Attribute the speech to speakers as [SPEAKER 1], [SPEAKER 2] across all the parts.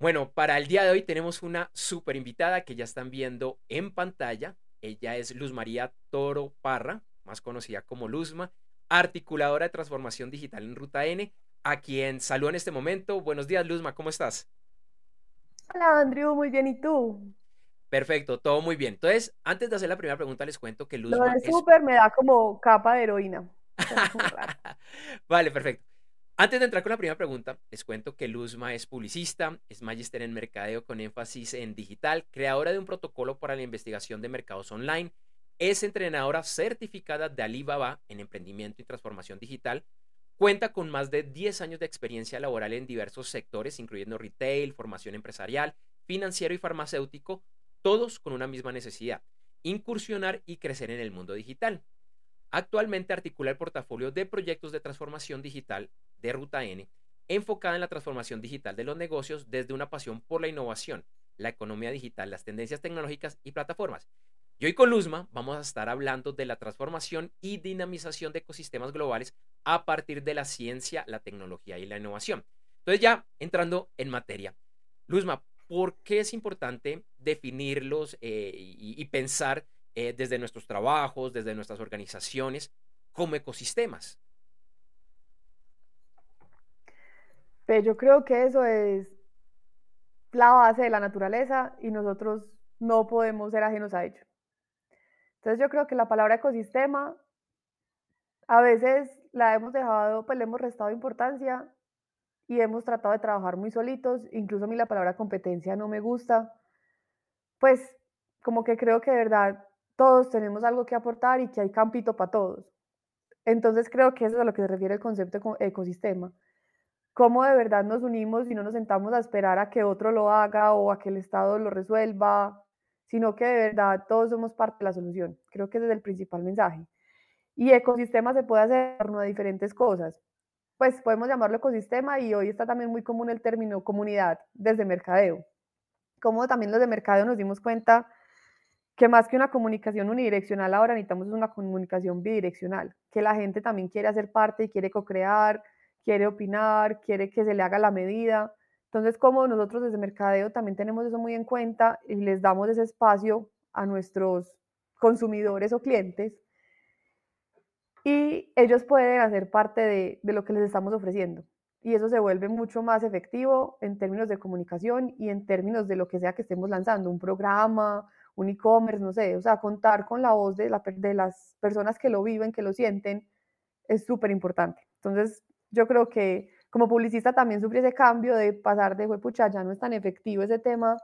[SPEAKER 1] Bueno, para el día de hoy tenemos una súper invitada que ya están viendo en pantalla. Ella es Luz María Toro Parra, más conocida como Luzma, articuladora de transformación digital en Ruta N, a quien saludo en este momento. Buenos días, Luzma, ¿cómo estás?
[SPEAKER 2] Hola, Andrew, muy bien, ¿y tú?
[SPEAKER 1] Perfecto, todo muy bien. Entonces, antes de hacer la primera pregunta, les cuento que Luzma.
[SPEAKER 2] Lo de súper me da como capa de heroína.
[SPEAKER 1] vale, perfecto. Antes de entrar con la primera pregunta, les cuento que Luzma es publicista, es magíster en mercadeo con énfasis en digital, creadora de un protocolo para la investigación de mercados online, es entrenadora certificada de Alibaba en emprendimiento y transformación digital, cuenta con más de 10 años de experiencia laboral en diversos sectores, incluyendo retail, formación empresarial, financiero y farmacéutico, todos con una misma necesidad, incursionar y crecer en el mundo digital. Actualmente articula el portafolio de proyectos de transformación digital de Ruta N, enfocada en la transformación digital de los negocios desde una pasión por la innovación, la economía digital, las tendencias tecnológicas y plataformas. Y hoy con Luzma vamos a estar hablando de la transformación y dinamización de ecosistemas globales a partir de la ciencia, la tecnología y la innovación. Entonces ya entrando en materia. Luzma, ¿por qué es importante definirlos eh, y, pensar eh, desde nuestros trabajos, desde nuestras organizaciones, como ecosistemas?
[SPEAKER 2] Pues yo creo que eso es la base de la naturaleza y nosotros no podemos ser ajenos a ello. Entonces yo creo que la palabra ecosistema a veces la hemos dejado, pues le hemos restado importancia y hemos tratado de trabajar muy solitos, incluso a mí la palabra competencia no me gusta, pues como que creo que de verdad todos tenemos algo que aportar y que hay campito para todos. Entonces creo que eso es a lo que se refiere el concepto de ecosistema. Cómo de verdad nos unimos y no nos sentamos a esperar a que otro lo haga o a que el Estado lo resuelva, sino que de verdad todos somos parte de la solución. Creo que es el principal mensaje. Y ecosistema se puede hacer a diferentes cosas pues podemos llamarlo ecosistema y hoy está también muy común el término comunidad desde mercadeo. Como también los de mercadeo nos dimos cuenta que más que una comunicación unidireccional ahora necesitamos una comunicación bidireccional, que la gente también quiere hacer parte y quiere co-crear, quiere opinar, quiere que se le haga la medida. Entonces, como nosotros desde mercadeo también tenemos eso muy en cuenta y les damos ese espacio a nuestros consumidores o clientes, y ellos pueden hacer parte de, lo que les estamos ofreciendo. Y eso se vuelve mucho más efectivo en términos de comunicación y en términos de lo que sea que estemos lanzando, un programa, un e-commerce, no sé, o sea, contar con la voz de, de las personas que lo viven, que lo sienten, es súper importante. Entonces, yo creo que como publicista también sufrí ese cambio de pasar de, pucha, ya no es tan efectivo ese tema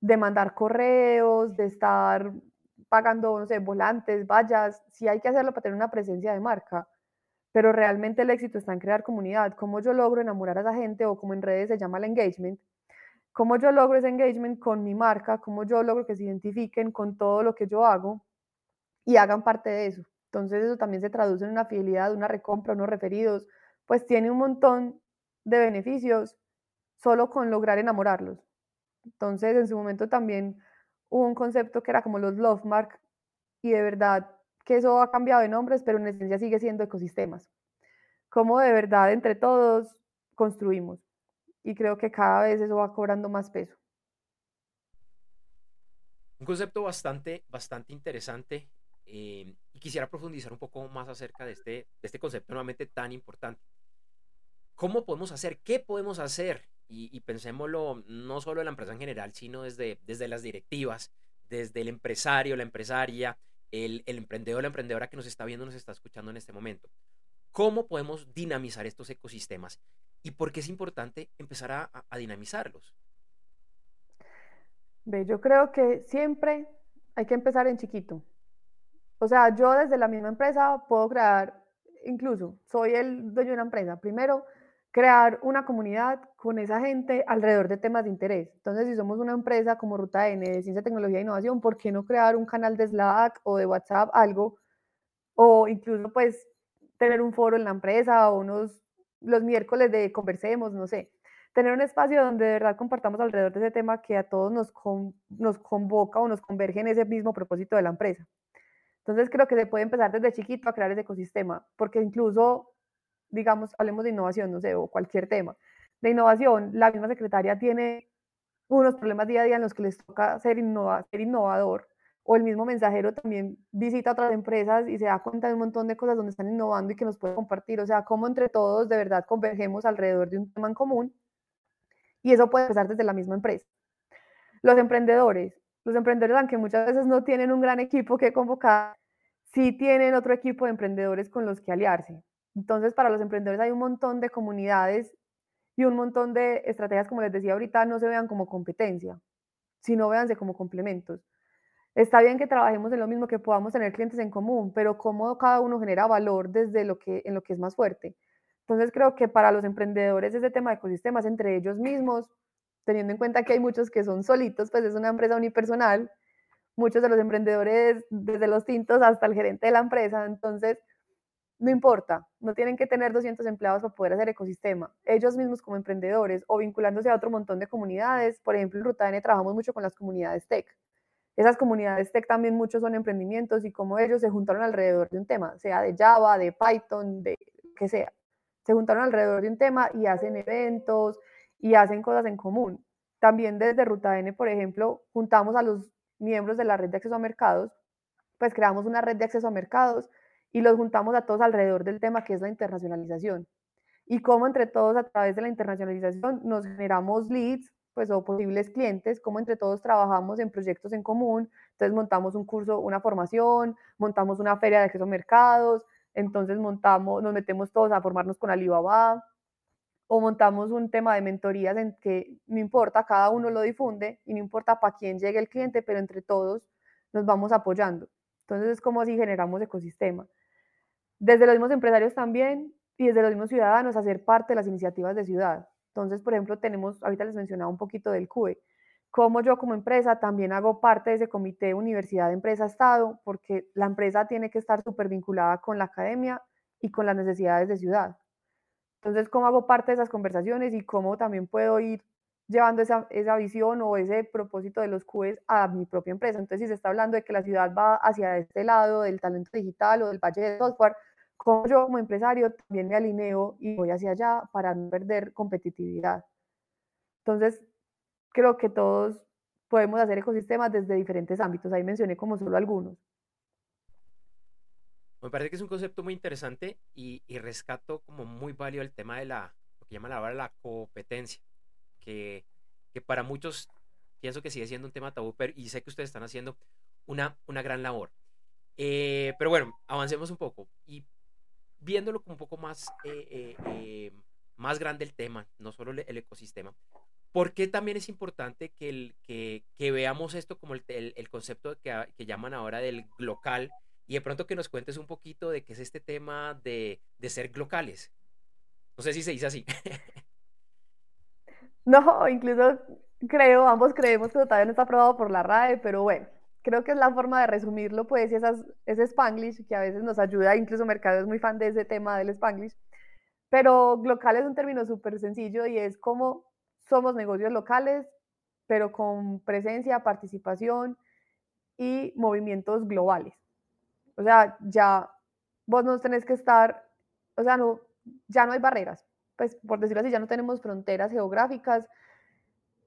[SPEAKER 2] de mandar correos, de estar pagando, no sé, volantes, vallas, sí hay que hacerlo para tener una presencia de marca, pero realmente el éxito está en crear comunidad. ¿Cómo yo logro enamorar a esa gente o como en redes se llama el engagement? ¿Cómo yo logro ese engagement con mi marca? ¿Cómo yo logro que se identifiquen con todo lo que yo hago y hagan parte de eso? Entonces eso también se traduce en una fidelidad, una recompra, unos referidos, pues tiene un montón de beneficios solo con lograr enamorarlos. Entonces en su momento también hubo un concepto que era como los love mark y de verdad que eso ha cambiado de nombres, pero en esencia sigue siendo ecosistemas. Cómo de verdad entre todos construimos. Y creo que cada vez eso va cobrando más peso.
[SPEAKER 1] Un concepto bastante, bastante interesante eh, y quisiera profundizar un poco más acerca de este, de este concepto nuevamente tan importante. ¿Cómo podemos hacer? ¿Qué podemos hacer y, pensémoslo no solo en la empresa en general, sino desde, desde las directivas, desde el empresario, la empresaria, el, el emprendedor, la emprendedora que nos está viendo, nos está escuchando en este momento. ¿Cómo podemos dinamizar estos ecosistemas? ¿Y por qué es importante empezar a, a dinamizarlos?
[SPEAKER 2] Ve, yo creo que siempre hay que empezar en chiquito. O sea, yo desde la misma empresa puedo crear, incluso soy el dueño de una empresa. Primero, crear una comunidad con esa gente alrededor de temas de interés. Entonces, si somos una empresa como Ruta N de Ciencia, Tecnología e Innovación, ¿por qué no crear un canal de Slack o de WhatsApp, algo? O incluso, pues, tener un foro en la empresa o unos, los miércoles de conversemos, no sé. Tener un espacio donde de verdad compartamos alrededor de ese tema que a todos nos, nos convoca o nos converge en ese mismo propósito de la empresa. Entonces, creo que se puede empezar desde chiquito a crear ese ecosistema, porque incluso digamos, hablemos de innovación, no sé, o cualquier tema. de innovación, la misma secretaria tiene unos problemas día a día en los que les toca ser, ser innovador, o el mismo mensajero también visita otras empresas y se da cuenta de un montón de cosas donde están innovando y que nos pueden compartir, o sea, cómo entre todos de verdad convergemos alrededor de un tema en común, y eso puede empezar desde la misma empresa. Los emprendedores, los emprendedores, aunque muchas veces no tienen un gran equipo que convocar, sí tienen otro equipo de emprendedores con los que aliarse. Entonces, para los emprendedores hay un montón de comunidades y un montón de estrategias, como les decía ahorita, no se vean como competencia, sino véanse como complementos. Está bien que trabajemos en lo mismo, que podamos tener clientes en común, pero cómo cada uno genera valor desde lo que, en lo que es más fuerte. Entonces creo que para los emprendedores ese tema de ecosistemas entre ellos mismos, teniendo en cuenta que hay muchos que son solitos, pues es una empresa unipersonal, muchos de los emprendedores, desde los tintos hasta el gerente de la empresa, entonces no importa, no tienen que tener 200 empleados para poder hacer ecosistema. Ellos mismos como emprendedores o vinculándose a otro montón de comunidades, por ejemplo en Ruta N trabajamos mucho con las comunidades tech. Esas comunidades tech también muchos son emprendimientos y como ellos se juntaron alrededor de un tema, sea de Java, de Python, de que sea se juntaron alrededor de un tema y hacen eventos y hacen cosas en común. También desde Ruta N, por ejemplo, juntamos a los miembros de la red de acceso a mercados, pues creamos una red de acceso a mercados y los juntamos a todos alrededor del tema que es la internacionalización. Y cómo entre todos a través de la internacionalización nos generamos leads, pues o posibles clientes, cómo entre todos trabajamos en proyectos en común. Entonces montamos un curso, una formación, montamos una feria de acceso a mercados, entonces montamos, nos metemos todos a formarnos con Alibaba o montamos un tema de mentorías en que no importa, cada uno lo difunde y no importa para quién llegue el cliente, pero entre todos nos vamos apoyando. Entonces es como si generamos ecosistema. Desde los mismos empresarios también y desde los mismos ciudadanos hacer parte de las iniciativas de ciudad. Entonces, por ejemplo, tenemos, ahorita les mencionaba un poquito del CUE, como yo como empresa también hago parte de ese comité Universidad, Empresa, Estado, porque la empresa tiene que estar súper vinculada con la academia y con las necesidades de ciudad. Entonces, ¿cómo hago parte de esas conversaciones y cómo también puedo ir llevando esa, esa visión o ese propósito de los QEs a mi propia empresa? Entonces, si se está hablando de que la ciudad va hacia este lado del talento digital o del valle de software, ¿cómo yo como empresario también me alineo y voy hacia allá para no perder competitividad? Entonces, creo que todos podemos hacer ecosistemas desde diferentes ámbitos. Ahí mencioné como solo algunos.
[SPEAKER 1] Me parece que es un concepto muy interesante y, rescato como muy válido el tema de la, lo que llaman ahora la competencia, que, para muchos pienso que sigue siendo un tema tabú, pero, y sé que ustedes están haciendo una, una gran labor. Eh, pero bueno, avancemos un poco y viéndolo un poco más, eh, eh, más grande el tema, no solo el ecosistema, ¿Por qué también es importante que, el, que, que veamos esto como el, el, concepto que, que, llaman ahora del local y de pronto que nos cuentes un poquito de qué es este tema de, de ser locales? No sé si se dice así.
[SPEAKER 2] No, incluso creo, ambos creemos que todavía no está aprobado por la RAE, pero bueno, creo que es la forma de resumirlo, pues, esas, ese Spanglish que a veces nos ayuda, incluso Mercado es muy fan de ese tema del Spanglish, pero local es un término súper sencillo y es como somos negocios locales, pero con presencia, participación y movimientos globales. O sea, ya vos no tenés que estar, o sea, no, ya no hay barreras. Pues por decirlo así, ya no tenemos fronteras geográficas.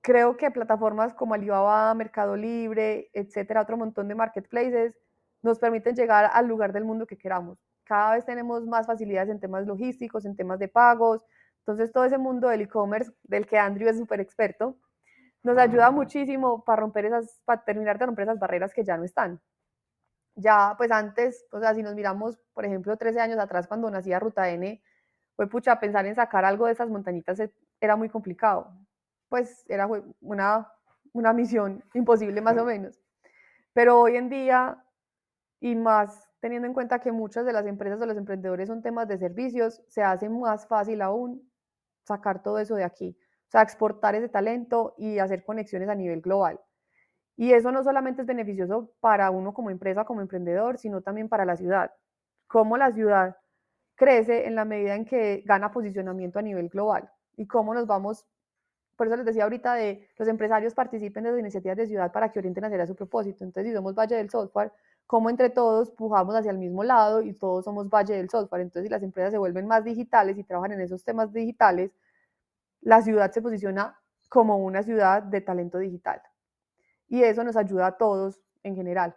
[SPEAKER 2] Creo que plataformas como Alibaba, Mercado Libre, etcétera, otro montón de marketplaces, nos permiten llegar al lugar del mundo que queramos. Cada vez tenemos más facilidades en temas logísticos, en temas de pagos, entonces, todo ese mundo del e-commerce, del que Andrew es súper experto, nos ayuda muchísimo para romper esas, para terminar de romper esas barreras que ya no están. Ya, pues antes, o sea, si nos miramos, por ejemplo, 13 años atrás, cuando nacía Ruta N, fue pucha, pensar en sacar algo de esas montañitas e, era muy complicado. Pues era una, una misión imposible más o menos. Pero hoy en día, y más teniendo en cuenta que muchas de las empresas o los emprendedores son temas de servicios, se hace más fácil aún sacar todo eso de aquí, o sea, exportar ese talento y hacer conexiones a nivel global. Y eso no solamente es beneficioso para uno como empresa, como emprendedor, sino también para la ciudad. Cómo la ciudad crece en la medida en que gana posicionamiento a nivel global y cómo nos vamos, por eso les decía ahorita de los empresarios participen de las iniciativas de ciudad para que orienten hacia su propósito. Entonces, si somos Valle del Software, cómo entre todos pujamos hacia el mismo lado y todos somos Valle del Software. Entonces, si las empresas se vuelven más digitales y trabajan en esos temas digitales, la ciudad se posiciona como una ciudad de talento digital. Y eso nos ayuda a todos en general.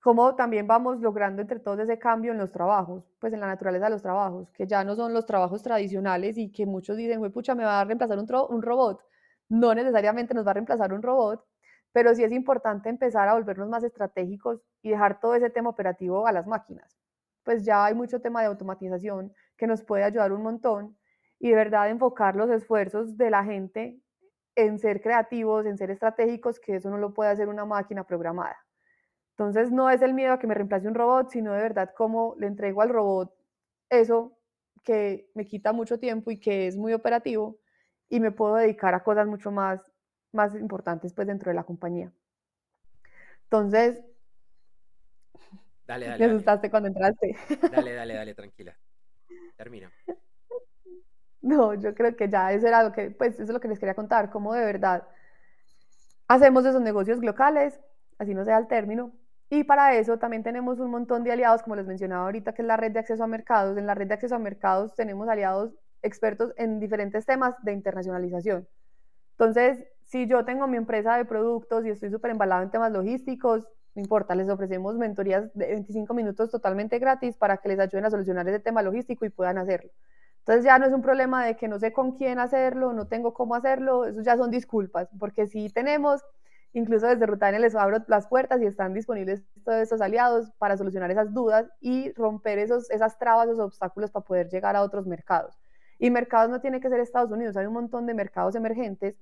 [SPEAKER 2] Cómo también vamos logrando entre todos ese cambio en los trabajos, pues en la naturaleza de los trabajos, que ya no son los trabajos tradicionales y que muchos dicen, güey, pucha, me va a reemplazar un, robot. No necesariamente nos va a reemplazar un robot, pero sí es importante empezar a volvernos más estratégicos y dejar todo ese tema operativo a las máquinas. Pues ya hay mucho tema de automatización que nos puede ayudar un montón y de verdad enfocar los esfuerzos de la gente en ser creativos, en ser estratégicos, que eso no lo puede hacer una máquina programada. Entonces no es el miedo a que me reemplace un robot, sino de verdad cómo le entrego al robot eso que me quita mucho tiempo y que es muy operativo y me puedo dedicar a cosas mucho más, más importantes pues dentro de la compañía. Entonces,
[SPEAKER 1] dale, dale,
[SPEAKER 2] me asustaste cuando entraste.
[SPEAKER 1] Dale, dale, dale, tranquila. Termina.
[SPEAKER 2] No, yo creo que ya eso era lo que, pues eso es lo que les quería contar, cómo de verdad hacemos esos negocios locales, así no sea el término, y para eso también tenemos un montón de aliados, como les mencionaba ahorita, que es la red de acceso a mercados. En la red de acceso a mercados tenemos aliados expertos en diferentes temas de internacionalización. Entonces, si yo tengo mi empresa de productos y estoy súper embalado en temas logísticos, no importa, les ofrecemos mentorías de 25 minutos totalmente gratis para que les ayuden a solucionar ese tema logístico y puedan hacerlo. Entonces ya no es un problema de que no sé con quién hacerlo, no tengo cómo hacerlo, eso ya son disculpas, porque si tenemos Incluso desde Rutania les abro las puertas y están disponibles todos estos aliados para solucionar esas dudas y romper esos, esas trabas, esos obstáculos para poder llegar a otros mercados. Y mercados no tiene que ser Estados Unidos, hay un montón de mercados emergentes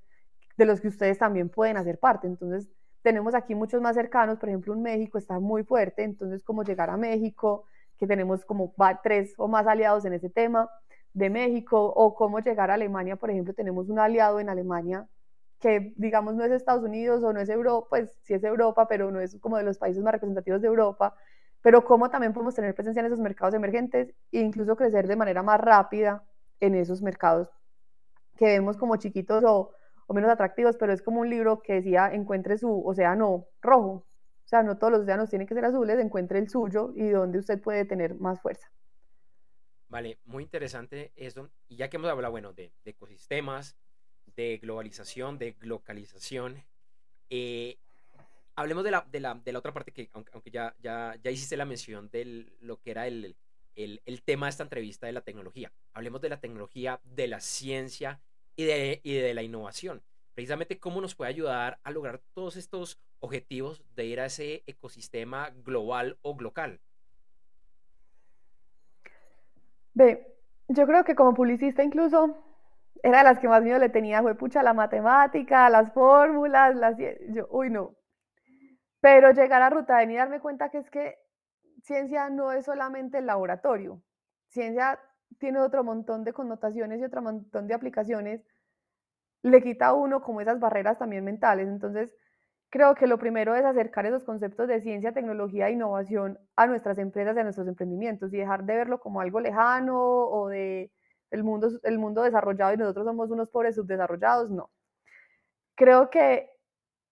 [SPEAKER 2] de los que ustedes también pueden hacer parte. Entonces, tenemos aquí muchos más cercanos, por ejemplo, en México está muy fuerte, entonces, cómo llegar a México, que tenemos como tres o más aliados en ese tema de México, o cómo llegar a Alemania, por ejemplo, tenemos un aliado en Alemania que digamos no es Estados Unidos o no es Europa, pues sí es Europa, pero no es como de los países más representativos de Europa, pero cómo también podemos tener presencia en esos mercados emergentes e incluso crecer de manera más rápida en esos mercados que vemos como chiquitos o, menos atractivos, pero es como un libro que decía encuentre su océano rojo, o sea, no todos los océanos tienen que ser azules, encuentre el suyo y donde usted puede tener más fuerza.
[SPEAKER 1] Vale, muy interesante eso. Y ya que hemos hablado, bueno, de, de ecosistemas, de globalización, de localización. Eh, hablemos de la, de, la, de la, otra parte que, aunque, ya, ya, ya hiciste la mención de lo que era el, el, el, tema de esta entrevista de la tecnología. Hablemos de la tecnología, de la ciencia y de, y de la innovación. Precisamente cómo nos puede ayudar a lograr todos estos objetivos de ir a ese ecosistema global o local.
[SPEAKER 2] Ve, yo creo que como publicista incluso era de las que más miedo le tenía, fue pucha, la matemática, las fórmulas, las... Yo, uy, no. Pero llegar a Ruta y darme cuenta que es que ciencia no es solamente el laboratorio. Ciencia tiene otro montón de connotaciones y otro montón de aplicaciones. Le quita a uno como esas barreras también mentales. Entonces, creo que lo primero es acercar esos conceptos de ciencia, tecnología e innovación a nuestras empresas y a nuestros emprendimientos y dejar de verlo como algo lejano o de el mundo, el mundo desarrollado y nosotros somos unos pobres subdesarrollados, no. Creo que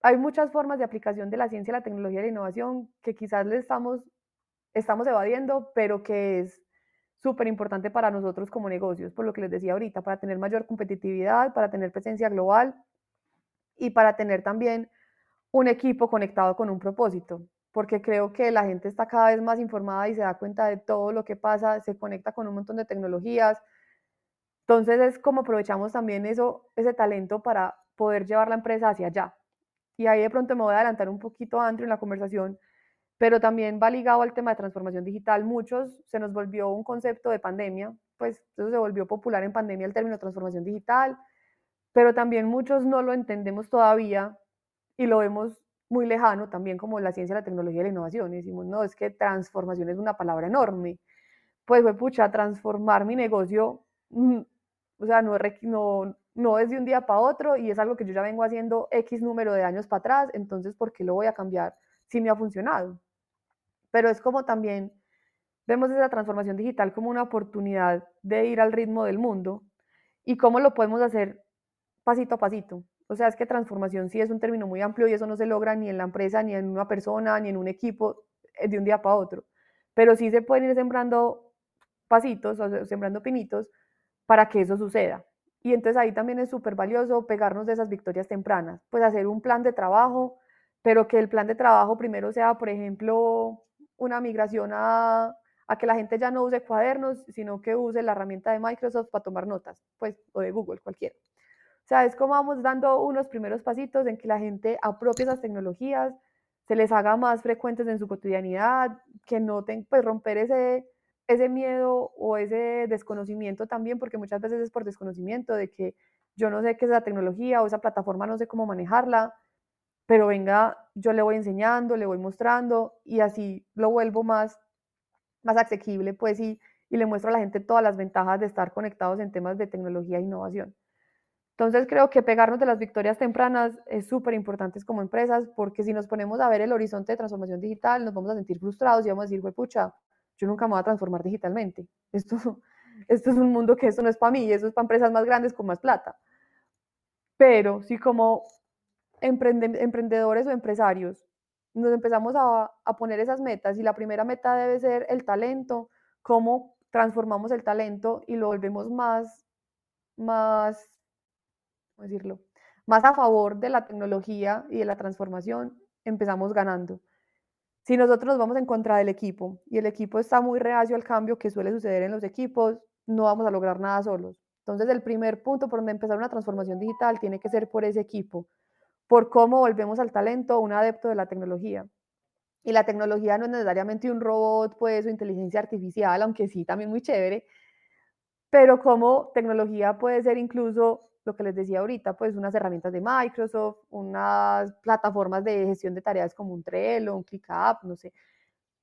[SPEAKER 2] hay muchas formas de aplicación de la ciencia, la tecnología y la innovación que quizás le estamos, estamos evadiendo, pero que es súper importante para nosotros como negocios, por lo que les decía ahorita, para tener mayor competitividad, para tener presencia global y para tener también un equipo conectado con un propósito, porque creo que la gente está cada vez más informada y se da cuenta de todo lo que pasa, se conecta con un montón de tecnologías, entonces es como aprovechamos también eso, ese talento para poder llevar la empresa hacia allá. Y ahí de pronto me voy a adelantar un poquito, Andrew, en la conversación, pero también va ligado al tema de transformación digital. Muchos se nos volvió un concepto de pandemia, pues eso se volvió popular en pandemia el término transformación digital, pero también muchos no lo entendemos todavía y lo vemos muy lejano también como la ciencia, la tecnología y la innovación. Y decimos, no, es que transformación es una palabra enorme. Pues fue pucha, transformar mi negocio mm, o sea, no, es de un día para otro y es algo que yo ya vengo haciendo X número de años para atrás, entonces, ¿por qué lo voy a cambiar si me ha funcionado? Pero es como también vemos esa transformación digital como una oportunidad de ir al ritmo del mundo y cómo lo podemos hacer pasito a pasito. O sea, es que transformación sí es un término muy amplio y eso no se logra ni en la empresa, ni en una persona, ni en un equipo eh, de un día para otro. Pero sí se pueden ir sembrando pasitos, o sembrando pinitos para que eso suceda. Y entonces ahí también es súper valioso pegarnos de esas victorias tempranas, pues hacer un plan de trabajo, pero que el plan de trabajo primero sea, por ejemplo, una migración a, a que la gente ya no use cuadernos, sino que use la herramienta de Microsoft para tomar notas, pues, o de Google, cualquiera. O sea, es como vamos dando unos primeros pasitos en que la gente apropie esas tecnologías, se les haga más frecuentes en su cotidianidad, que noten, pues romper ese, ese miedo o ese desconocimiento también, porque muchas veces es por desconocimiento de que yo no sé qué es la tecnología o esa plataforma, no sé cómo manejarla, pero venga, yo le voy enseñando, le voy mostrando y así lo vuelvo más, más asequible, pues, y, y le muestro a la gente todas las ventajas de estar conectados en temas de tecnología e innovación. Entonces creo que pegarnos de las victorias tempranas es súper importante como empresas porque si nos ponemos a ver el horizonte de transformación digital nos vamos a sentir frustrados y vamos a decir, pucha, yo nunca me voy a transformar digitalmente. Esto, esto es un mundo que eso no es para mí, eso es para empresas más grandes con más plata. Pero si como emprendedores o empresarios nos empezamos a, a poner esas metas y la primera meta debe ser el talento, cómo transformamos el talento y lo volvemos más, más decirlo? Más a favor de la tecnología y de la transformación, empezamos ganando. Si nosotros nos vamos en contra del equipo y el equipo está muy reacio al cambio que suele suceder en los equipos, no vamos a lograr nada solos. Entonces, el primer punto por donde empezar una transformación digital tiene que ser por ese equipo, por cómo volvemos al talento un adepto de la tecnología. Y la tecnología no es necesariamente un robot, pues, o inteligencia artificial, aunque sí, también muy chévere, pero como tecnología puede ser incluso lo que les decía ahorita, pues unas herramientas de Microsoft, unas plataformas de gestión de tareas como un Trello, un ClickUp, no sé,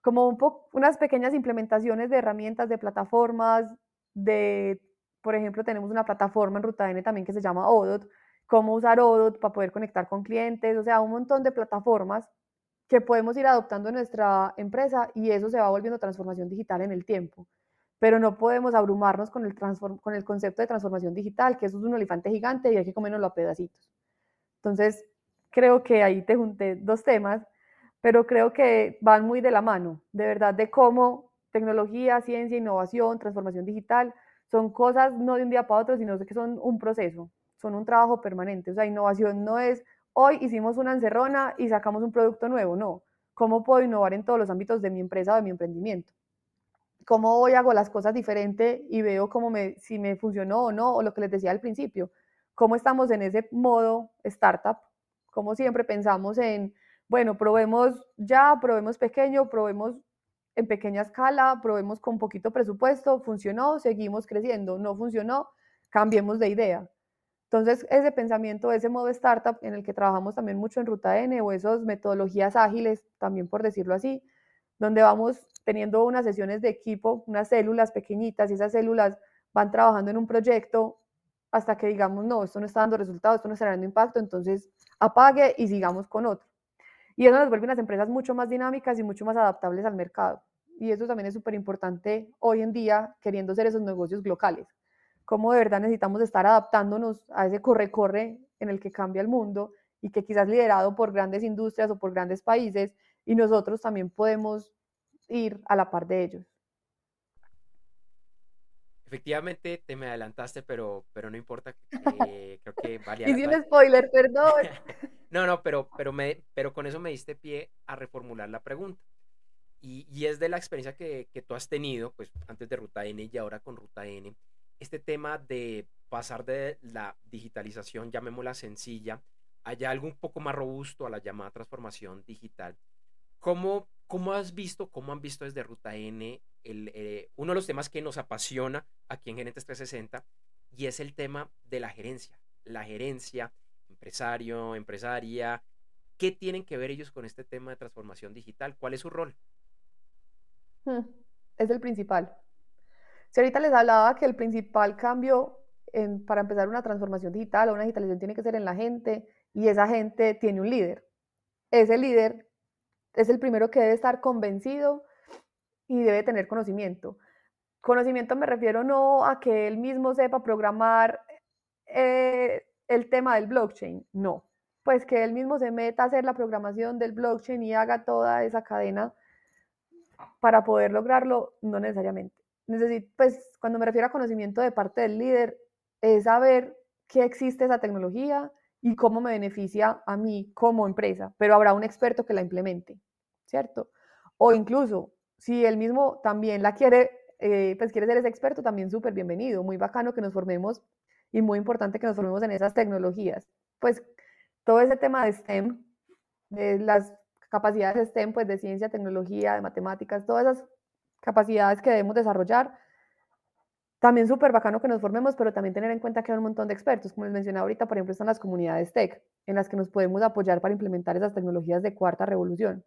[SPEAKER 2] como un unas pequeñas implementaciones de herramientas, de plataformas, de, por ejemplo, tenemos una plataforma en Ruta N también que se llama Odot, cómo usar Odot para poder conectar con clientes, o sea, un montón de plataformas que podemos ir adoptando en nuestra empresa y eso se va volviendo transformación digital en el tiempo pero no podemos abrumarnos con el, con el concepto de transformación digital, que eso es un elefante gigante y hay que comernoslo a pedacitos. Entonces, creo que ahí te junté dos temas, pero creo que van muy de la mano, de verdad, de cómo tecnología, ciencia, innovación, transformación digital son cosas no de un día para otro, sino que son un proceso, son un trabajo permanente. O sea, innovación no es hoy hicimos una encerrona y sacamos un producto nuevo, no. ¿Cómo puedo innovar en todos los ámbitos de mi empresa o de mi emprendimiento? Cómo hoy hago las cosas diferente y veo cómo si me funcionó o no, o lo que les decía al principio, cómo estamos en ese modo startup, como siempre pensamos en, bueno, probemos ya, probemos pequeño, probemos en pequeña escala, probemos con poquito presupuesto, funcionó, seguimos creciendo, no funcionó, cambiemos de idea. Entonces, ese pensamiento, ese modo startup en el que trabajamos también mucho en Ruta N o esas metodologías ágiles, también por decirlo así, donde vamos teniendo unas sesiones de equipo, unas células pequeñitas y esas células van trabajando en un proyecto hasta que digamos, no, esto no está dando resultados, esto no está dando impacto, entonces apague y sigamos con otro. Y eso nos vuelve unas empresas mucho más dinámicas y mucho más adaptables al mercado. Y eso también es súper importante hoy en día, queriendo ser esos negocios locales. Cómo de verdad necesitamos estar adaptándonos a ese corre-corre en el que cambia el mundo y que quizás liderado por grandes industrias o por grandes países, y nosotros también podemos ir a la par de ellos.
[SPEAKER 1] Efectivamente, te me adelantaste, pero, pero no importa. Eh, creo que valía
[SPEAKER 2] Hice un spoiler, perdón.
[SPEAKER 1] no, no, pero, pero, me, pero con eso me diste pie a reformular la pregunta. Y, y es de la experiencia que, que, tú has tenido, pues antes de Ruta N y ahora con Ruta N, este tema de pasar de la digitalización, llamémosla sencilla, a algo un poco más robusto, a la llamada transformación digital. ¿Cómo, cómo has visto, cómo han visto desde Ruta N el, eh, uno de los temas que nos apasiona aquí en Gerentes 360 y es el tema de la gerencia? La gerencia, empresario, empresaria, ¿qué tienen que ver ellos con este tema de transformación digital? ¿Cuál es su rol?
[SPEAKER 2] Hmm, es el principal. Si ahorita les hablaba que el principal cambio para empezar una transformación digital o una digitalización tiene que ser en la gente y esa gente tiene un líder. Ese líder es el primero que debe estar convencido y debe tener conocimiento. Conocimiento me refiero no a que él mismo sepa programar eh, el tema del blockchain, no. Pues que él mismo se meta a hacer la programación del blockchain y haga toda esa cadena para poder lograrlo, no necesariamente. Necesito, pues cuando me refiero a conocimiento de parte del líder, es saber qué existe esa tecnología y cómo me beneficia a mí como empresa, pero habrá un experto que la implemente, ¿cierto? O incluso, si él mismo también la quiere, eh, pues quiere ser ese experto, también súper bienvenido, muy bacano que nos formemos y muy importante que nos formemos en esas tecnologías. Pues todo ese tema de STEM, de las capacidades STEM, pues de ciencia, tecnología, de matemáticas, todas esas capacidades que debemos desarrollar, también súper bacano que nos formemos, pero también tener en cuenta que hay un montón de expertos, como les mencionaba ahorita, por ejemplo, están las comunidades tech, en las que nos podemos apoyar para implementar esas tecnologías de cuarta revolución.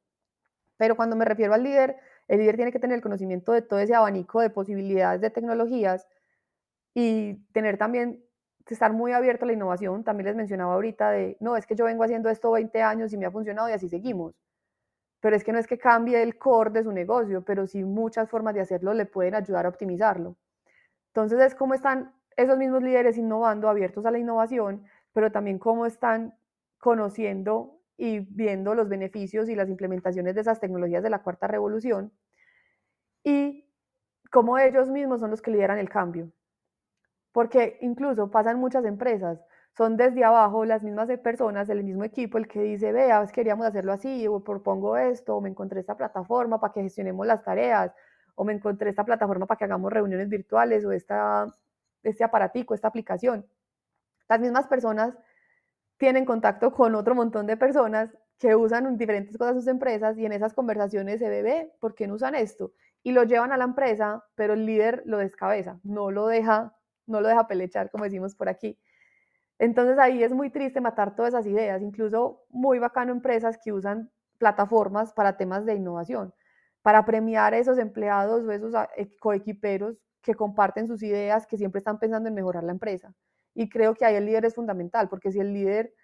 [SPEAKER 2] Pero cuando me refiero al líder, el líder tiene que tener el conocimiento de todo ese abanico de posibilidades de tecnologías y tener también, estar muy abierto a la innovación. También les mencionaba ahorita de, no, es que yo vengo haciendo esto 20 años y me ha funcionado y así seguimos. Pero es que no es que cambie el core de su negocio, pero sí muchas formas de hacerlo le pueden ayudar a optimizarlo. Entonces es cómo están esos mismos líderes innovando, abiertos a la innovación, pero también cómo están conociendo y viendo los beneficios y las implementaciones de esas tecnologías de la cuarta revolución y cómo ellos mismos son los que lideran el cambio. Porque incluso pasan muchas empresas, son desde abajo las mismas personas, el mismo equipo, el que dice, vea, queríamos hacerlo así, o propongo esto, o me encontré esta plataforma para que gestionemos las tareas, o me encontré esta plataforma para que hagamos reuniones virtuales o esta, este aparatico, esta aplicación. Las mismas personas tienen contacto con otro montón de personas que usan diferentes cosas sus empresas y en esas conversaciones se ve, ¿por qué no usan esto? Y lo llevan a la empresa, pero el líder lo descabeza, no lo deja, no lo deja pelechar, como decimos por aquí. Entonces ahí es muy triste matar todas esas ideas, incluso muy bacano empresas que usan plataformas para temas de innovación para premiar a esos empleados o esos ah, coequiperos que comparten sus ideas, que siempre están pensando en mejorar la empresa. Y creo que ahí el líder es fundamental, porque si el líder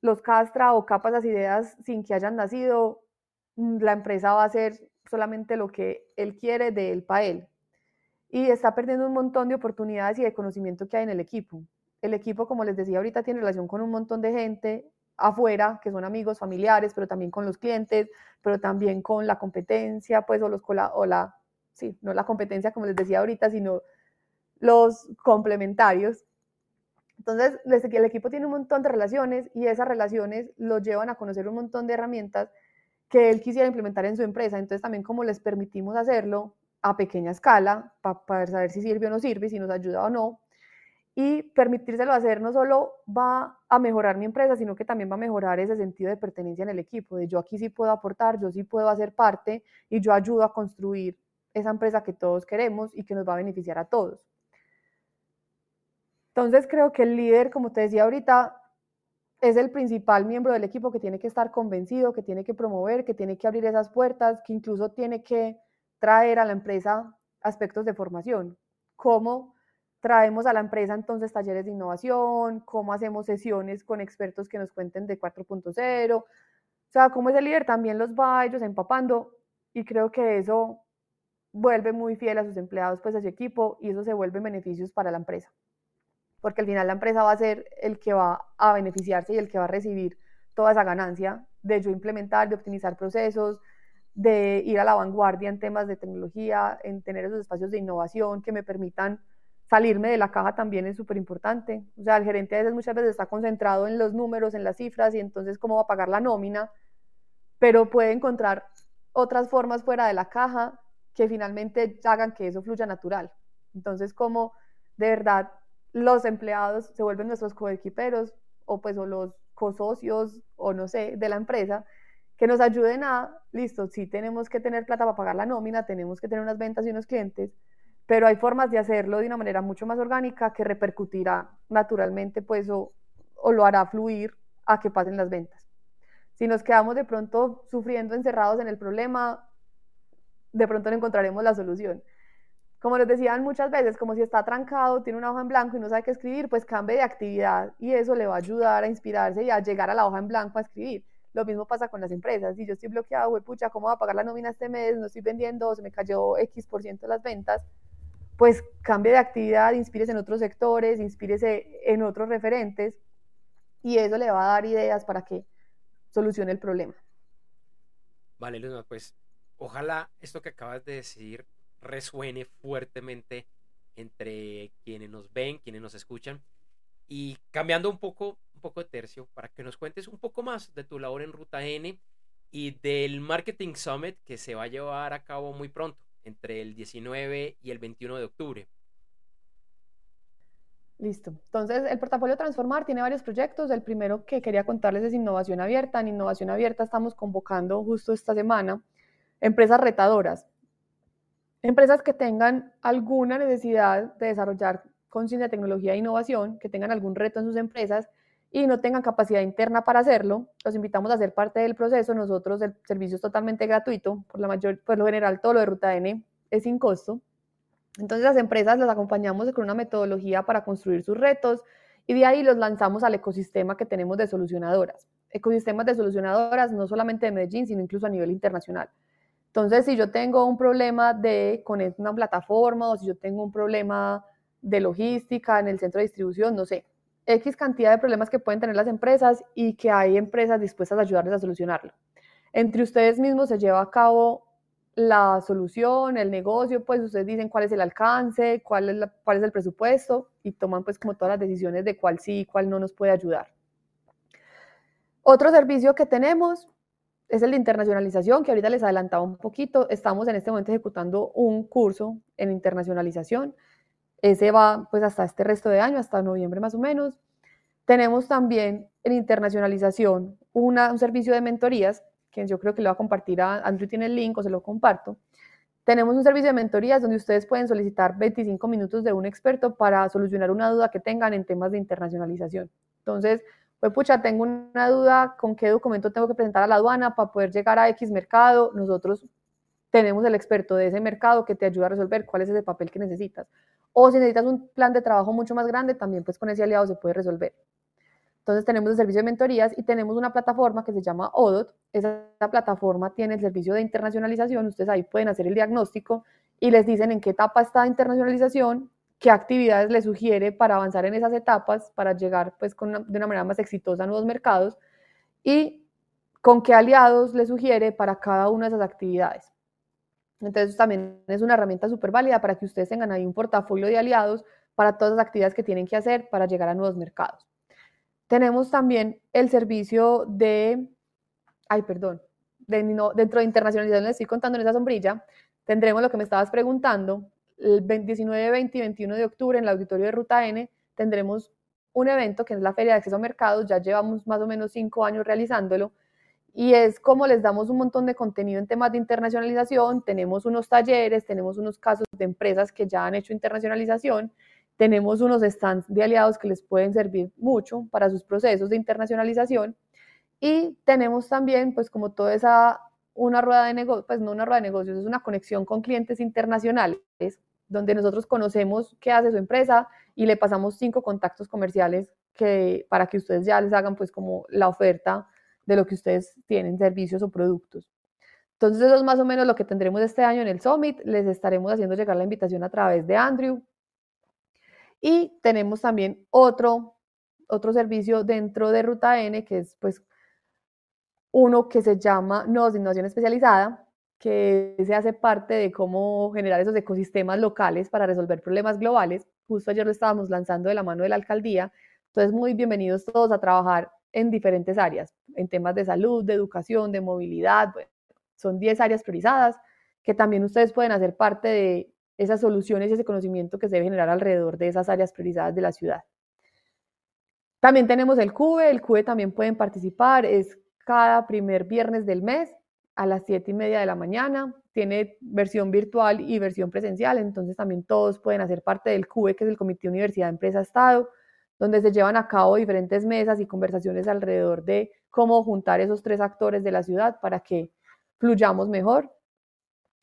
[SPEAKER 2] los castra o capa esas ideas sin que hayan nacido, mm, la empresa va a hacer solamente lo que él quiere de él para él. Y está perdiendo un montón de oportunidades y de conocimiento que hay en el equipo. El equipo, como les decía ahorita, tiene relación con un montón de gente, afuera, que son amigos, familiares, pero también con los clientes, pero también con la competencia, pues, o los o la, sí, no la competencia como les decía ahorita, sino los complementarios. Entonces, el equipo tiene un montón de relaciones y esas relaciones lo llevan a conocer un montón de herramientas que él quisiera implementar en su empresa. Entonces, también como les permitimos hacerlo a pequeña escala, para saber si sirve o no sirve, si nos ayuda o no, y permitírselo hacer no solo va a mejorar mi empresa, sino que también va a mejorar ese sentido de pertenencia en el equipo, de yo aquí sí puedo aportar, yo sí puedo hacer parte y yo ayudo a construir esa empresa que todos queremos y que nos va a beneficiar a todos. Entonces creo que el líder, como te decía ahorita, es el principal miembro del equipo que tiene que estar convencido, que tiene que promover, que tiene que abrir esas puertas, que incluso tiene que traer a la empresa aspectos de formación, como Traemos a la empresa entonces talleres de innovación, cómo hacemos sesiones con expertos que nos cuenten de 4.0. O sea, cómo ese líder también los va ellos empapando y creo que eso vuelve muy fiel a sus empleados, pues a su equipo y eso se vuelve beneficios para la empresa. Porque al final la empresa va a ser el que va a beneficiarse y el que va a recibir toda esa ganancia de yo implementar, de optimizar procesos, de ir a la vanguardia en temas de tecnología, en tener esos espacios de innovación que me permitan salirme de la caja también es súper importante. O sea, el gerente a veces muchas veces está concentrado en los números, en las cifras y entonces cómo va a pagar la nómina, pero puede encontrar otras formas fuera de la caja que finalmente hagan que eso fluya natural. Entonces, como de verdad los empleados se vuelven nuestros coequiperos o pues o los cosocios o no sé, de la empresa, que nos ayuden a, listo, si tenemos que tener plata para pagar la nómina, tenemos que tener unas ventas y unos clientes, pero hay formas de hacerlo de una manera mucho más orgánica que repercutirá naturalmente, pues, o, o lo hará fluir a que pasen las ventas. Si nos quedamos de pronto sufriendo encerrados en el problema, de pronto no encontraremos la solución. Como les decían muchas veces, como si está trancado, tiene una hoja en blanco y no sabe qué escribir, pues cambie de actividad y eso le va a ayudar a inspirarse y a llegar a la hoja en blanco a escribir. Lo mismo pasa con las empresas. Si yo estoy bloqueado, güey, pucha, ¿cómo voy a pagar la nómina este mes? No estoy vendiendo, se me cayó X por ciento las ventas pues cambie de actividad, inspírese en otros sectores, inspírese en otros referentes y eso le va a dar ideas para que solucione el problema.
[SPEAKER 1] Vale, Luzma, pues ojalá esto que acabas de decir resuene fuertemente entre quienes nos ven, quienes nos escuchan Y cambiando un poco, un poco de tercio, para que nos cuentes un poco más de tu labor en Ruta N y del Marketing Summit que se va a llevar a cabo muy pronto, entre el 19 y el 21 de octubre.
[SPEAKER 2] Listo. Entonces, el portafolio Transformar tiene varios proyectos. El primero que quería contarles es Innovación Abierta. En Innovación Abierta estamos convocando justo esta semana empresas retadoras. Empresas que tengan alguna necesidad de desarrollar conciencia de tecnología e innovación, que tengan algún reto en sus empresas y no tengan capacidad interna para hacerlo, los invitamos a ser parte del proceso. Nosotros el servicio es totalmente gratuito, por, lo general todo lo de Ruta N es sin costo. Entonces las empresas las acompañamos con una metodología para construir sus retos y de ahí los lanzamos al ecosistema que tenemos de solucionadoras. Ecosistemas de solucionadoras no solamente de Medellín, sino incluso a nivel internacional. Entonces, si yo tengo un problema de conectar una plataforma o si yo tengo un problema de logística en el centro de distribución, no sé, X cantidad de problemas que pueden tener las empresas y que hay empresas dispuestas a ayudarles a solucionarlo. Entre ustedes mismos se lleva a cabo la solución, el negocio, pues ustedes dicen cuál es el alcance, cuál es, el presupuesto y toman pues como todas las decisiones de cuál sí y cuál no nos puede ayudar. Otro servicio que tenemos es el de internacionalización, que ahorita les adelantaba un poquito. Estamos en este momento ejecutando un curso en internacionalización. Ese va pues hasta este resto de año, hasta noviembre más o menos. Tenemos también en internacionalización un servicio de mentorías, que yo creo que lo va a compartir a Andrew tiene el link o se lo comparto. Tenemos un servicio de mentorías donde ustedes pueden solicitar 25 minutos de un experto para solucionar una duda que tengan en temas de internacionalización. Entonces, pues pucha, tengo una duda con qué documento tengo que presentar a la aduana para poder llegar a X mercado. Nosotros tenemos el experto de ese mercado que te ayuda a resolver cuál es ese papel que necesitas. O si necesitas un plan de trabajo mucho más grande, también pues con ese aliado se puede resolver. Entonces tenemos el servicio de mentorías y tenemos una plataforma que se llama ODOT. Esa plataforma tiene el servicio de internacionalización. Ustedes ahí pueden hacer el diagnóstico y les dicen en qué etapa está la internacionalización, qué actividades les sugiere para avanzar en esas etapas, para llegar pues con de una manera más exitosa a nuevos mercados y con qué aliados les sugiere para cada una de esas actividades. Entonces también es una herramienta súper válida para que ustedes tengan ahí un portafolio de aliados para todas las actividades que tienen que hacer para llegar a nuevos mercados. Tenemos también el servicio de, ay, perdón, dentro de internacionalización, les estoy contando en esa sombrilla, tendremos lo que me estabas preguntando, el 19, 20 y 21 de octubre en el auditorio de Ruta N tendremos un evento que es la Feria de Acceso a Mercados, ya llevamos más o menos cinco años realizándolo, y es como les damos un montón de contenido en temas de internacionalización, tenemos unos talleres, tenemos unos casos de empresas que ya han hecho internacionalización, tenemos unos stands de aliados que les pueden servir mucho para sus procesos de internacionalización y tenemos también pues como toda esa una rueda de negocios, pues no una rueda de negocios, es una conexión con clientes internacionales donde nosotros conocemos qué hace su empresa y le pasamos cinco contactos comerciales que, para que ustedes ya les hagan pues como la oferta de lo que ustedes tienen, servicios o productos. Entonces eso es más o menos lo que tendremos este año en el Summit. Les estaremos haciendo llegar la invitación a través de Andrew. Y tenemos también otro, otro servicio dentro de Ruta N, que es pues uno que se llama de Innovación Especializada, que se hace parte de cómo generar esos ecosistemas locales para resolver problemas globales. Justo ayer lo estábamos lanzando de la mano de la alcaldía. Entonces, muy bienvenidos todos a trabajar en diferentes áreas, en temas de salud, de educación, de movilidad. son 10 áreas priorizadas que también ustedes pueden hacer parte de esas soluciones y ese conocimiento que se debe generar alrededor de esas áreas priorizadas de la ciudad. También tenemos el CUBE, el CUBE también pueden participar, es cada primer viernes del mes a las 7 y media de la mañana. Tiene versión virtual y versión presencial, entonces también todos pueden hacer parte del CUBE, que es el Comité Universidad Empresa Estado, donde se llevan a cabo diferentes mesas y conversaciones alrededor de cómo juntar esos tres actores de la ciudad para que fluyamos mejor,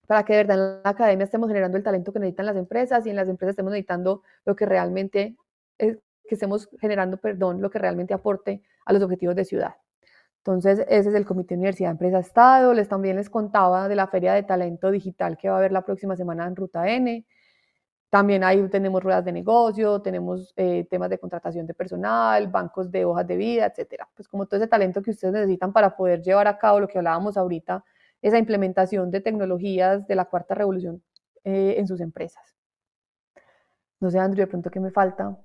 [SPEAKER 2] para que de verdad en la academia estemos generando el talento que necesitan las empresas y en las empresas estemos necesitando lo que realmente, es, que estemos generando, perdón, lo que realmente aporte a los objetivos de ciudad. Entonces, ese es el Comité Universidad Empresa Estado. Les también les contaba de la Feria de Talento Digital que va a haber la próxima semana en Ruta N. También ahí tenemos ruedas de negocio, tenemos eh, temas de contratación de personal, bancos de hojas de vida, etcétera. Pues como todo ese talento que ustedes necesitan para poder llevar a cabo lo que hablábamos ahorita, esa implementación de tecnologías de la cuarta revolución eh, en sus empresas. No sé, Andrew, de pronto qué me falta.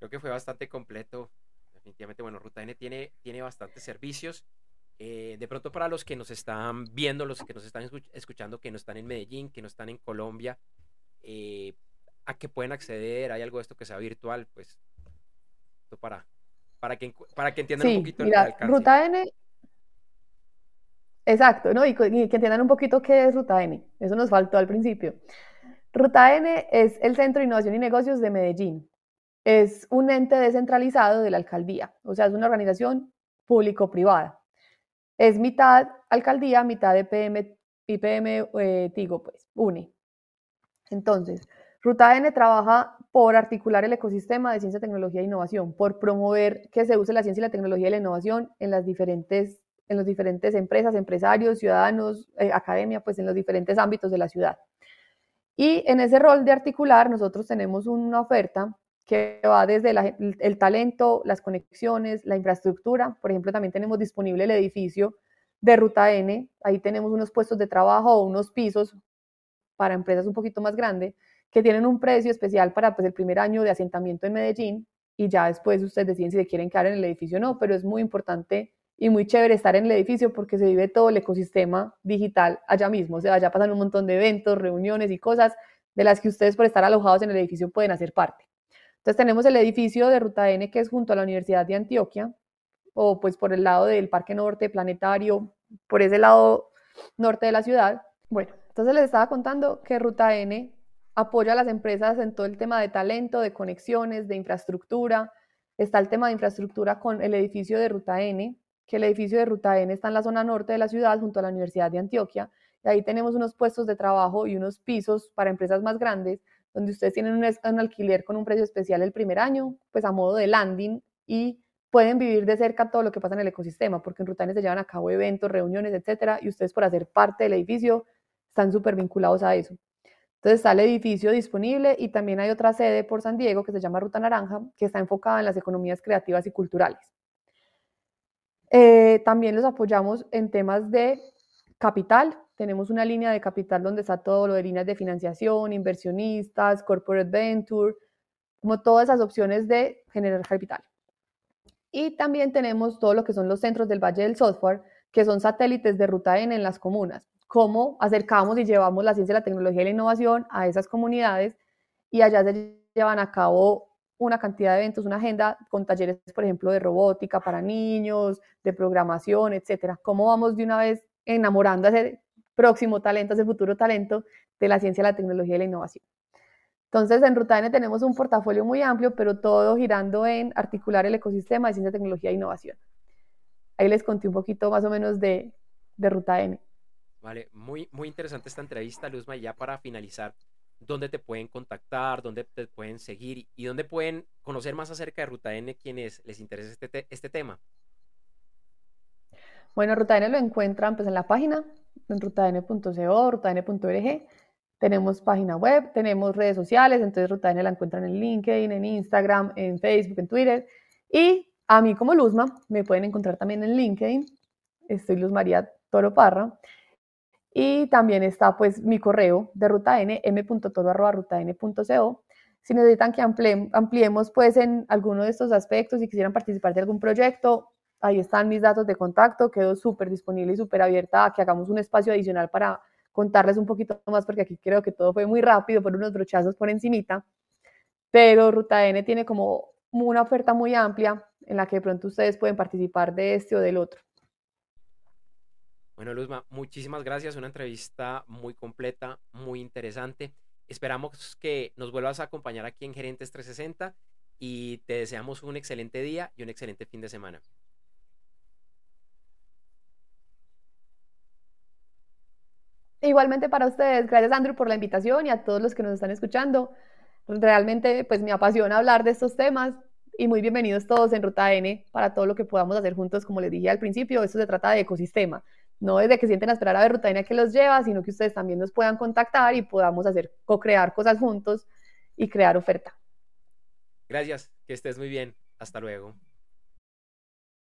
[SPEAKER 1] Creo que fue bastante completo. Definitivamente, bueno, Ruta N tiene, tiene bastantes servicios. Eh, de pronto para los que nos están viendo, los que nos están escuchando, que no están en Medellín, que no están en Colombia, eh, a qué pueden acceder, hay algo de esto que sea virtual, pues para, para, que, para que entiendan un poquito
[SPEAKER 2] el alcance. Ruta N, exacto, ¿no? Y, que entiendan un poquito qué es Ruta N, eso nos faltó al principio. Ruta N es el Centro de Innovación y Negocios de Medellín. Es un ente descentralizado de la alcaldía, o sea, es una organización público-privada es mitad alcaldía, mitad de PM, IPM eh, Tigo, pues, UNI. Entonces, Ruta N trabaja por articular el ecosistema de ciencia, tecnología e innovación, por promover que se use la ciencia y la tecnología y la innovación en las diferentes, en diferentes empresas, empresarios, ciudadanos, eh, academia, pues en los diferentes ámbitos de la ciudad. Y en ese rol de articular, nosotros tenemos una oferta que va desde el talento, las conexiones, la infraestructura. Por ejemplo, también tenemos disponible el edificio de Ruta N. Ahí tenemos unos puestos de trabajo o unos pisos para empresas un poquito más grandes que tienen un precio especial para pues, el primer año de asentamiento en Medellín y ya después ustedes deciden si se quieren quedar en el edificio o no, pero es muy importante y muy chévere estar en el edificio porque se vive todo el ecosistema digital allá mismo, o sea, allá pasan un montón de eventos, reuniones y cosas de las que ustedes por estar alojados en el edificio pueden hacer parte. Entonces tenemos el edificio de Ruta N que es junto a la Universidad de Antioquia, o pues por el lado del Parque Norte, Planetario, por ese lado norte de la ciudad. Bueno, entonces les estaba contando que Ruta N apoya a las empresas en todo el tema de talento, de conexiones, de infraestructura. Está el tema de infraestructura con el edificio de Ruta N, que el edificio de Ruta N está en la zona norte de la ciudad, junto a la Universidad de Antioquia. Y ahí tenemos unos puestos de trabajo y unos pisos para empresas más grandes donde ustedes tienen un, alquiler con un precio especial el primer año, pues a modo de landing y pueden vivir de cerca todo lo que pasa en el ecosistema, porque en Rutanes se llevan a cabo eventos, reuniones, etcétera, y ustedes por hacer parte del edificio están súper vinculados a eso. Entonces está el edificio disponible y también hay otra sede por San Diego que se llama Ruta Naranja, que está enfocada en las economías creativas y culturales. Eh, también los apoyamos en temas de capital, tenemos una línea de capital donde está todo lo de líneas de financiación, inversionistas, corporate venture, como todas esas opciones de generar capital. Y también tenemos todo lo que son los centros del Valle del Software, que son satélites de Ruta N en las comunas. Cómo acercamos y llevamos la ciencia, la tecnología y la innovación a esas comunidades y allá se llevan a cabo una cantidad de eventos, una agenda con talleres, por ejemplo, de robótica para niños, de programación, etcétera. Cómo vamos de una vez enamorando a ese próximo talento, ese futuro talento de la ciencia, la tecnología y la innovación. Entonces, en Ruta N tenemos un portafolio muy amplio, pero todo girando en articular el ecosistema de ciencia, tecnología e innovación. Ahí les conté un poquito más o menos de, de Ruta N.
[SPEAKER 1] Vale, muy, muy interesante esta entrevista, Luzma. Y ya para finalizar, ¿dónde te pueden contactar? ¿Dónde te pueden seguir? ¿Y dónde pueden conocer más acerca de Ruta N quienes les interesa este, este tema?
[SPEAKER 2] Bueno, Ruta N lo encuentran pues, en la página en rutadn.co, rutadn.org. Tenemos página web, tenemos redes sociales, entonces Ruta N la encuentran en LinkedIn, en Instagram, en Facebook, en Twitter. Y a mí como Luzma me pueden encontrar también en LinkedIn. Estoy Luz María Toro Parra. Y también está pues mi correo de Ruta N, m.toro.rutadn.co. Si necesitan que ampliemos pues en alguno de estos aspectos y quisieran participar de algún proyecto, ahí están mis datos de contacto, quedo súper disponible y súper abierta a que hagamos un espacio adicional para contarles un poquito más, porque aquí creo que todo fue muy rápido, por unos brochazos por encimita, pero Ruta N tiene como una oferta muy amplia en la que de pronto ustedes pueden participar de este o del otro.
[SPEAKER 1] Bueno, Luzma, muchísimas gracias. Una entrevista muy completa, muy interesante. Esperamos que nos vuelvas a acompañar aquí en Gerentes 360 y te deseamos un excelente día y un excelente fin de semana.
[SPEAKER 2] Igualmente para ustedes, gracias Andrew por la invitación y a todos los que nos están escuchando. Realmente pues me apasiona hablar de estos temas y muy bienvenidos todos en Ruta N para todo lo que podamos hacer juntos, como les dije al principio, esto se trata de ecosistema, no es de que sienten a esperar a N que los lleva, sino que ustedes también nos puedan contactar y podamos hacer, co-crear cosas juntos y crear oferta.
[SPEAKER 1] Gracias, que estés muy bien, hasta luego.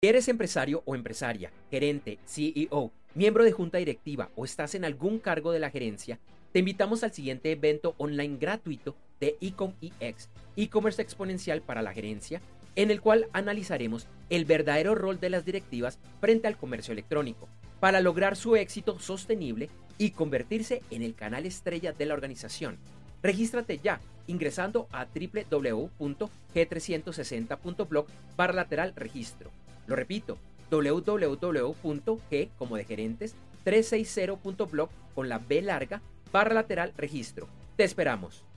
[SPEAKER 1] ¿Eres empresario o empresaria, gerente, CEO? miembro de junta directiva o estás en algún cargo de la gerencia, te invitamos al siguiente evento online gratuito de Ecom EX, e-commerce exponencial para la gerencia, en el cual analizaremos el verdadero rol de las directivas frente al comercio electrónico para lograr su éxito sostenible y convertirse en el canal estrella de la organización. Regístrate ya ingresando a www.g360.blog barra lateral registro. Lo repito, www.g como de gerentes 360.blog con la B larga barra lateral registro. Te esperamos.